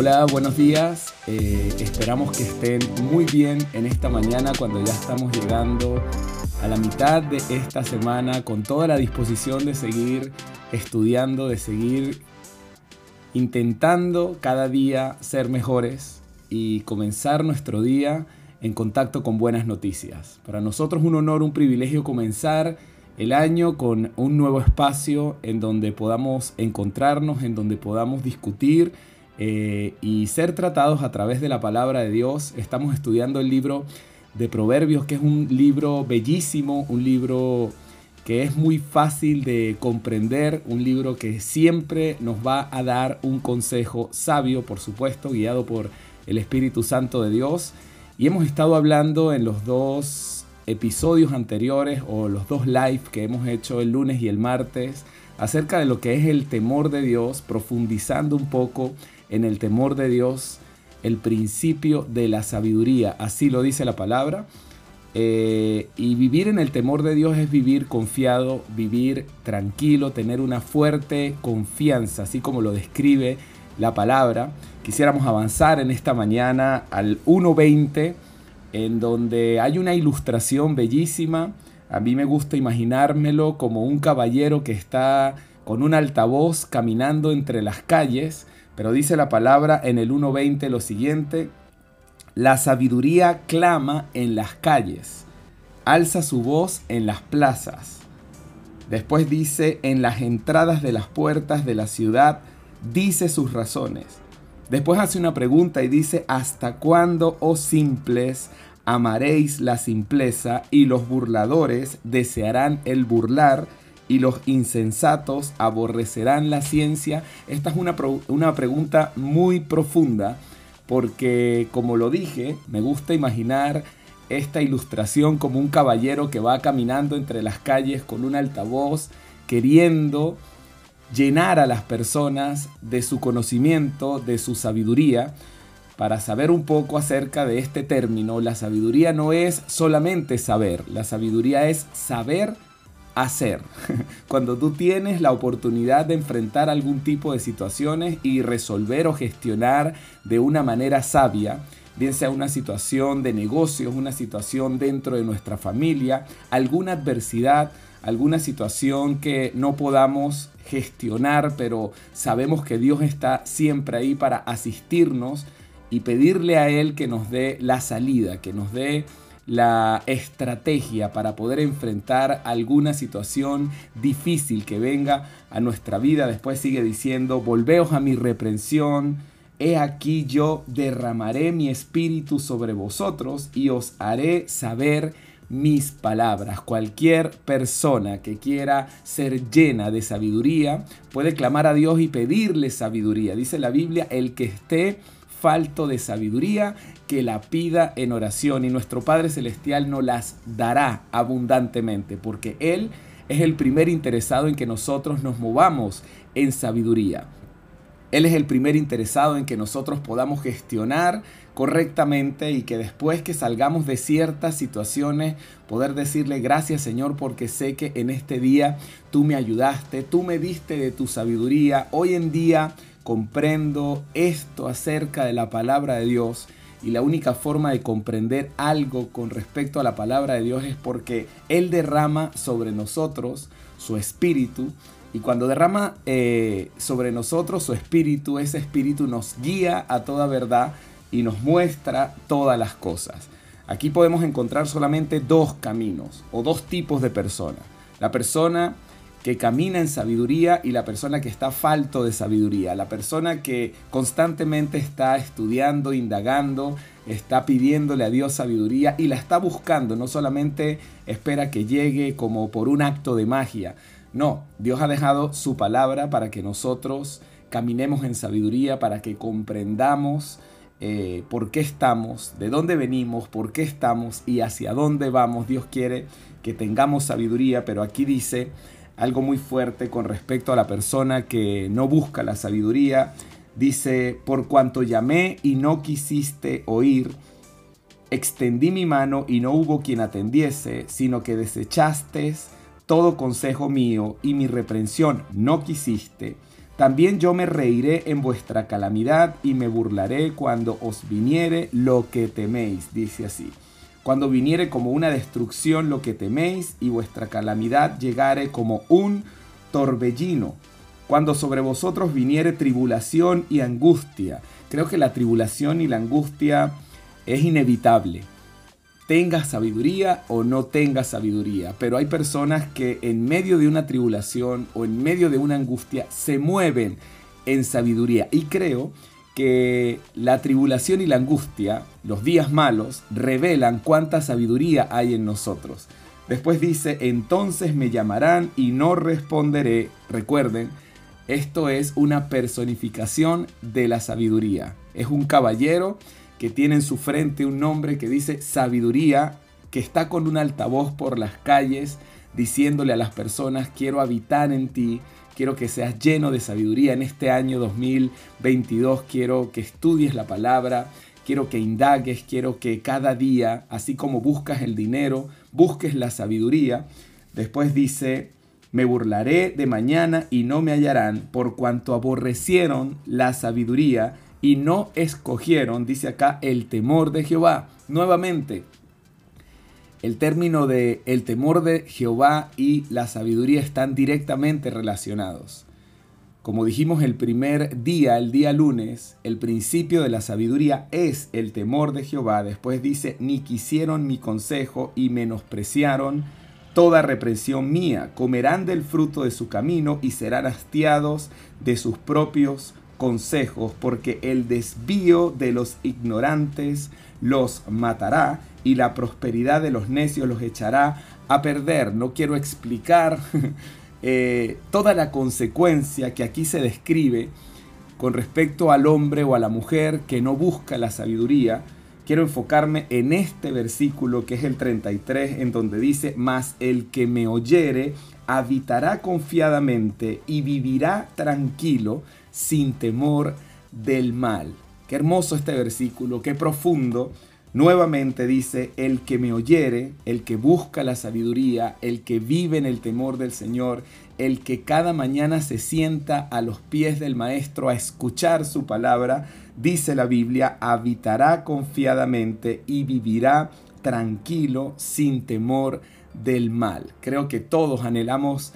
Hola, buenos días. Eh, esperamos que estén muy bien en esta mañana cuando ya estamos llegando a la mitad de esta semana con toda la disposición de seguir estudiando, de seguir intentando cada día ser mejores y comenzar nuestro día en contacto con buenas noticias. Para nosotros un honor, un privilegio comenzar el año con un nuevo espacio en donde podamos encontrarnos, en donde podamos discutir eh, y ser tratados a través de la palabra de Dios. Estamos estudiando el libro de Proverbios, que es un libro bellísimo, un libro que es muy fácil de comprender, un libro que siempre nos va a dar un consejo sabio, por supuesto, guiado por el Espíritu Santo de Dios. Y hemos estado hablando en los dos episodios anteriores o los dos live que hemos hecho el lunes y el martes acerca de lo que es el temor de Dios, profundizando un poco en el temor de Dios, el principio de la sabiduría, así lo dice la palabra. Eh, y vivir en el temor de Dios es vivir confiado, vivir tranquilo, tener una fuerte confianza, así como lo describe la palabra. Quisiéramos avanzar en esta mañana al 1.20, en donde hay una ilustración bellísima. A mí me gusta imaginármelo como un caballero que está con un altavoz caminando entre las calles pero dice la palabra en el 1.20 lo siguiente, la sabiduría clama en las calles, alza su voz en las plazas. Después dice, en las entradas de las puertas de la ciudad, dice sus razones. Después hace una pregunta y dice, ¿hasta cuándo, oh simples, amaréis la simpleza y los burladores desearán el burlar? y los insensatos aborrecerán la ciencia? Esta es una, una pregunta muy profunda porque, como lo dije, me gusta imaginar esta ilustración como un caballero que va caminando entre las calles con un altavoz queriendo llenar a las personas de su conocimiento, de su sabiduría, para saber un poco acerca de este término. La sabiduría no es solamente saber, la sabiduría es saber hacer. Cuando tú tienes la oportunidad de enfrentar algún tipo de situaciones y resolver o gestionar de una manera sabia, bien sea una situación de negocios, una situación dentro de nuestra familia, alguna adversidad, alguna situación que no podamos gestionar, pero sabemos que Dios está siempre ahí para asistirnos y pedirle a Él que nos dé la salida, que nos dé la estrategia para poder enfrentar alguna situación difícil que venga a nuestra vida. Después sigue diciendo, volveos a mi reprensión. He aquí yo derramaré mi espíritu sobre vosotros y os haré saber mis palabras. Cualquier persona que quiera ser llena de sabiduría puede clamar a Dios y pedirle sabiduría. Dice la Biblia, el que esté falto de sabiduría, que la pida en oración y nuestro Padre Celestial nos las dará abundantemente, porque Él es el primer interesado en que nosotros nos movamos en sabiduría. Él es el primer interesado en que nosotros podamos gestionar correctamente y que después que salgamos de ciertas situaciones poder decirle gracias Señor porque sé que en este día tú me ayudaste, tú me diste de tu sabiduría. Hoy en día comprendo esto acerca de la palabra de Dios y la única forma de comprender algo con respecto a la palabra de Dios es porque Él derrama sobre nosotros su espíritu y cuando derrama eh, sobre nosotros su espíritu, ese espíritu nos guía a toda verdad y nos muestra todas las cosas. Aquí podemos encontrar solamente dos caminos o dos tipos de personas. La persona que camina en sabiduría y la persona que está falto de sabiduría, la persona que constantemente está estudiando, indagando, está pidiéndole a Dios sabiduría y la está buscando, no solamente espera que llegue como por un acto de magia, no, Dios ha dejado su palabra para que nosotros caminemos en sabiduría, para que comprendamos eh, por qué estamos, de dónde venimos, por qué estamos y hacia dónde vamos. Dios quiere que tengamos sabiduría, pero aquí dice, algo muy fuerte con respecto a la persona que no busca la sabiduría. Dice, por cuanto llamé y no quisiste oír, extendí mi mano y no hubo quien atendiese, sino que desechaste todo consejo mío y mi reprensión no quisiste. También yo me reiré en vuestra calamidad y me burlaré cuando os viniere lo que teméis, dice así. Cuando viniere como una destrucción lo que teméis y vuestra calamidad llegare como un torbellino. Cuando sobre vosotros viniere tribulación y angustia. Creo que la tribulación y la angustia es inevitable tengas sabiduría o no tengas sabiduría, pero hay personas que en medio de una tribulación o en medio de una angustia se mueven en sabiduría. Y creo que la tribulación y la angustia, los días malos, revelan cuánta sabiduría hay en nosotros. Después dice, entonces me llamarán y no responderé. Recuerden, esto es una personificación de la sabiduría. Es un caballero que tiene en su frente un nombre que dice sabiduría, que está con un altavoz por las calles diciéndole a las personas, quiero habitar en ti, quiero que seas lleno de sabiduría en este año 2022, quiero que estudies la palabra, quiero que indagues, quiero que cada día, así como buscas el dinero, busques la sabiduría. Después dice, me burlaré de mañana y no me hallarán, por cuanto aborrecieron la sabiduría y no escogieron, dice acá, el temor de Jehová. Nuevamente, el término de el temor de Jehová y la sabiduría están directamente relacionados. Como dijimos el primer día, el día lunes, el principio de la sabiduría es el temor de Jehová. Después dice, ni quisieron mi consejo y menospreciaron toda represión mía. Comerán del fruto de su camino y serán hastiados de sus propios consejos, porque el desvío de los ignorantes los matará y la prosperidad de los necios los echará a perder. No quiero explicar eh, toda la consecuencia que aquí se describe con respecto al hombre o a la mujer que no busca la sabiduría. Quiero enfocarme en este versículo que es el 33, en donde dice, mas el que me oyere habitará confiadamente y vivirá tranquilo sin temor del mal. Qué hermoso este versículo, qué profundo. Nuevamente dice, el que me oyere, el que busca la sabiduría, el que vive en el temor del Señor, el que cada mañana se sienta a los pies del Maestro a escuchar su palabra, dice la Biblia, habitará confiadamente y vivirá tranquilo sin temor del mal. Creo que todos anhelamos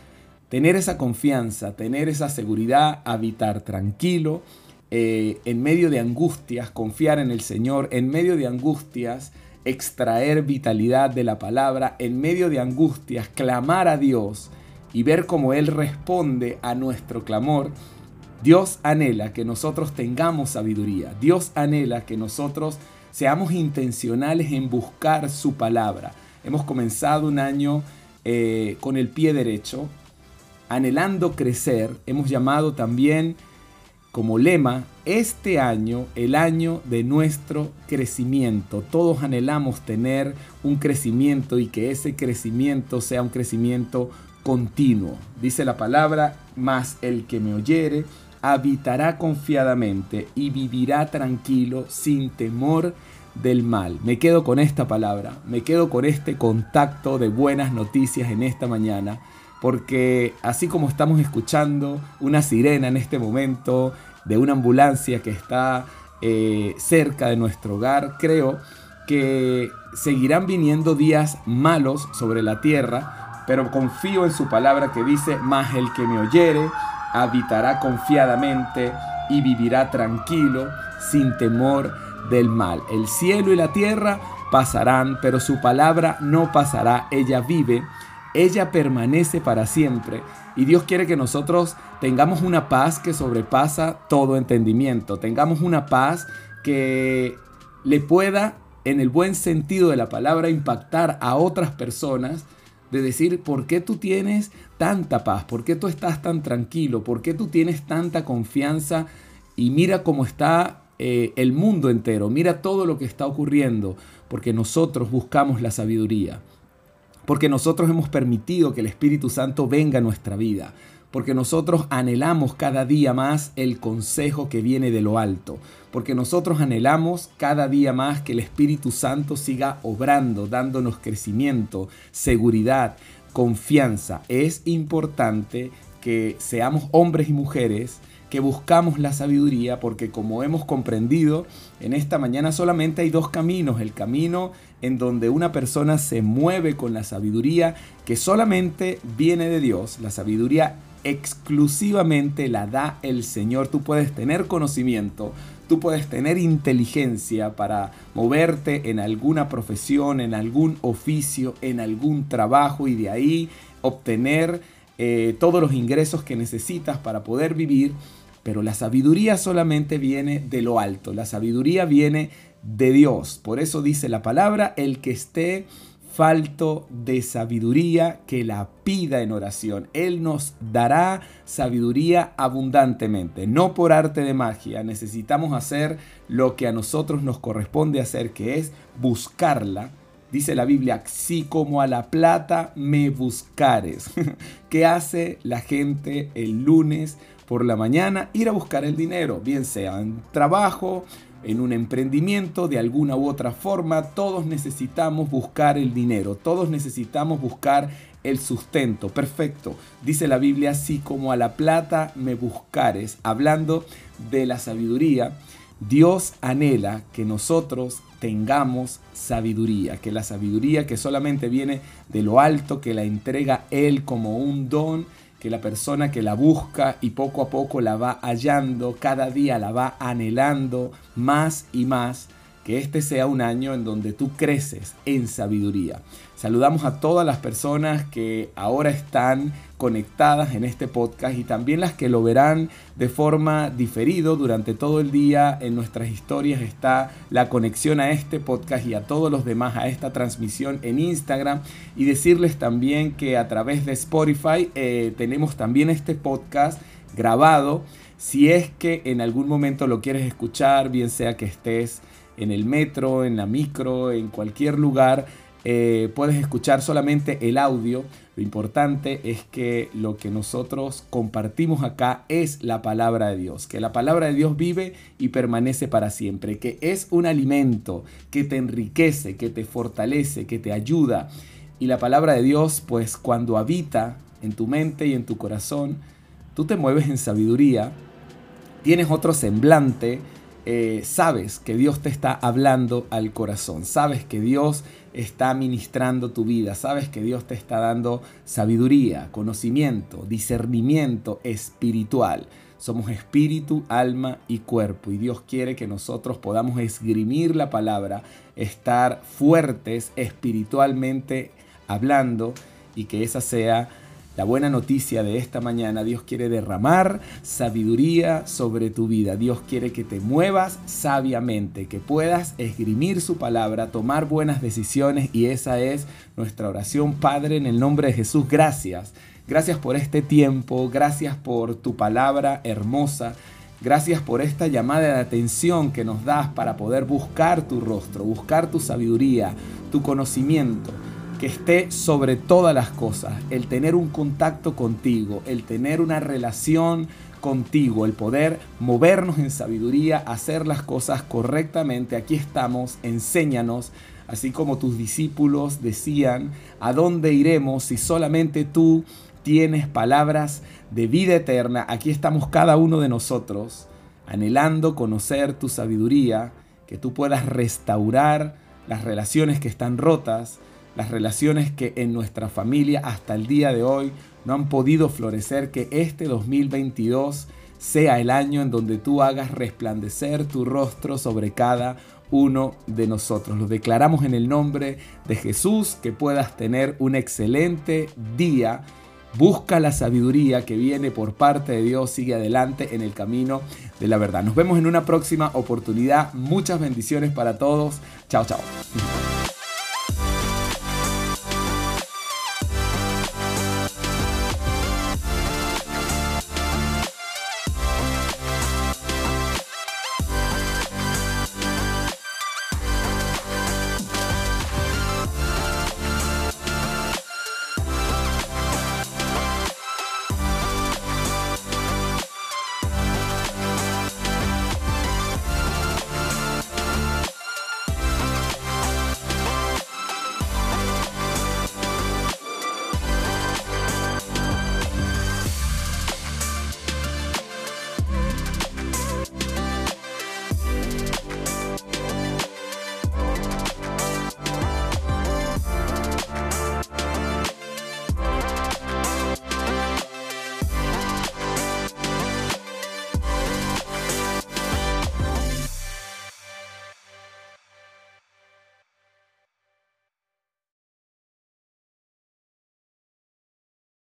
tener esa confianza, tener esa seguridad, habitar tranquilo, eh, en medio de angustias, confiar en el Señor, en medio de angustias, extraer vitalidad de la palabra, en medio de angustias, clamar a Dios y ver cómo Él responde a nuestro clamor. Dios anhela que nosotros tengamos sabiduría. Dios anhela que nosotros seamos intencionales en buscar su palabra. Hemos comenzado un año eh, con el pie derecho, anhelando crecer, hemos llamado también como lema este año el año de nuestro crecimiento. Todos anhelamos tener un crecimiento y que ese crecimiento sea un crecimiento continuo. Dice la palabra, mas el que me oyere habitará confiadamente y vivirá tranquilo sin temor del mal. Me quedo con esta palabra, me quedo con este contacto de buenas noticias en esta mañana porque así como estamos escuchando una sirena en este momento de una ambulancia que está eh, cerca de nuestro hogar, creo que seguirán viniendo días malos sobre la tierra, pero confío en su palabra que dice, más el que me oyere habitará confiadamente y vivirá tranquilo, sin temor del mal. El cielo y la tierra pasarán, pero su palabra no pasará, ella vive ella permanece para siempre. Y Dios quiere que nosotros tengamos una paz que sobrepasa todo entendimiento, tengamos una paz que le pueda, en el buen sentido de la palabra, impactar a otras personas, de decir, ¿por qué tú tienes tanta paz? ¿Por qué tú estás tan tranquilo? ¿Por qué tú tienes tanta confianza? Y mira cómo está eh, el mundo entero, mira todo lo que está ocurriendo, porque nosotros buscamos la sabiduría porque nosotros hemos permitido que el Espíritu Santo venga a nuestra vida, porque nosotros anhelamos cada día más el consejo que viene de lo alto, porque nosotros anhelamos cada día más que el Espíritu Santo siga obrando, dándonos crecimiento, seguridad, confianza. Es importante que seamos hombres y mujeres que buscamos la sabiduría porque como hemos comprendido, en esta mañana solamente hay dos caminos. El camino en donde una persona se mueve con la sabiduría que solamente viene de Dios, la sabiduría exclusivamente la da el Señor. Tú puedes tener conocimiento, tú puedes tener inteligencia para moverte en alguna profesión, en algún oficio, en algún trabajo y de ahí obtener eh, todos los ingresos que necesitas para poder vivir. Pero la sabiduría solamente viene de lo alto, la sabiduría viene de Dios. Por eso dice la palabra, el que esté falto de sabiduría, que la pida en oración. Él nos dará sabiduría abundantemente, no por arte de magia. Necesitamos hacer lo que a nosotros nos corresponde hacer, que es buscarla. Dice la Biblia, así como a la plata me buscares. ¿Qué hace la gente el lunes por la mañana? Ir a buscar el dinero, bien sea en trabajo, en un emprendimiento de alguna u otra forma, todos necesitamos buscar el dinero, todos necesitamos buscar el sustento. Perfecto. Dice la Biblia, así como a la plata me buscares, hablando de la sabiduría. Dios anhela que nosotros tengamos sabiduría, que la sabiduría que solamente viene de lo alto, que la entrega Él como un don que la persona que la busca y poco a poco la va hallando, cada día la va anhelando más y más, que este sea un año en donde tú creces en sabiduría. Saludamos a todas las personas que ahora están conectadas en este podcast y también las que lo verán de forma diferido durante todo el día. En nuestras historias está la conexión a este podcast y a todos los demás a esta transmisión en Instagram. Y decirles también que a través de Spotify eh, tenemos también este podcast grabado. Si es que en algún momento lo quieres escuchar, bien sea que estés en el metro, en la micro, en cualquier lugar, eh, puedes escuchar solamente el audio. Lo importante es que lo que nosotros compartimos acá es la palabra de Dios, que la palabra de Dios vive y permanece para siempre, que es un alimento que te enriquece, que te fortalece, que te ayuda. Y la palabra de Dios, pues cuando habita en tu mente y en tu corazón, tú te mueves en sabiduría, tienes otro semblante, eh, sabes que Dios te está hablando al corazón, sabes que Dios está ministrando tu vida, sabes que Dios te está dando sabiduría, conocimiento, discernimiento espiritual. Somos espíritu, alma y cuerpo y Dios quiere que nosotros podamos esgrimir la palabra, estar fuertes espiritualmente hablando y que esa sea la buena noticia de esta mañana, Dios quiere derramar sabiduría sobre tu vida. Dios quiere que te muevas sabiamente, que puedas esgrimir su palabra, tomar buenas decisiones y esa es nuestra oración, Padre, en el nombre de Jesús. Gracias. Gracias por este tiempo, gracias por tu palabra hermosa. Gracias por esta llamada de atención que nos das para poder buscar tu rostro, buscar tu sabiduría, tu conocimiento que esté sobre todas las cosas, el tener un contacto contigo, el tener una relación contigo, el poder movernos en sabiduría, hacer las cosas correctamente. Aquí estamos, enséñanos, así como tus discípulos decían, ¿a dónde iremos si solamente tú tienes palabras de vida eterna? Aquí estamos cada uno de nosotros, anhelando conocer tu sabiduría, que tú puedas restaurar las relaciones que están rotas, las relaciones que en nuestra familia hasta el día de hoy no han podido florecer, que este 2022 sea el año en donde tú hagas resplandecer tu rostro sobre cada uno de nosotros. Lo declaramos en el nombre de Jesús, que puedas tener un excelente día. Busca la sabiduría que viene por parte de Dios, sigue adelante en el camino de la verdad. Nos vemos en una próxima oportunidad. Muchas bendiciones para todos. Chao, chao.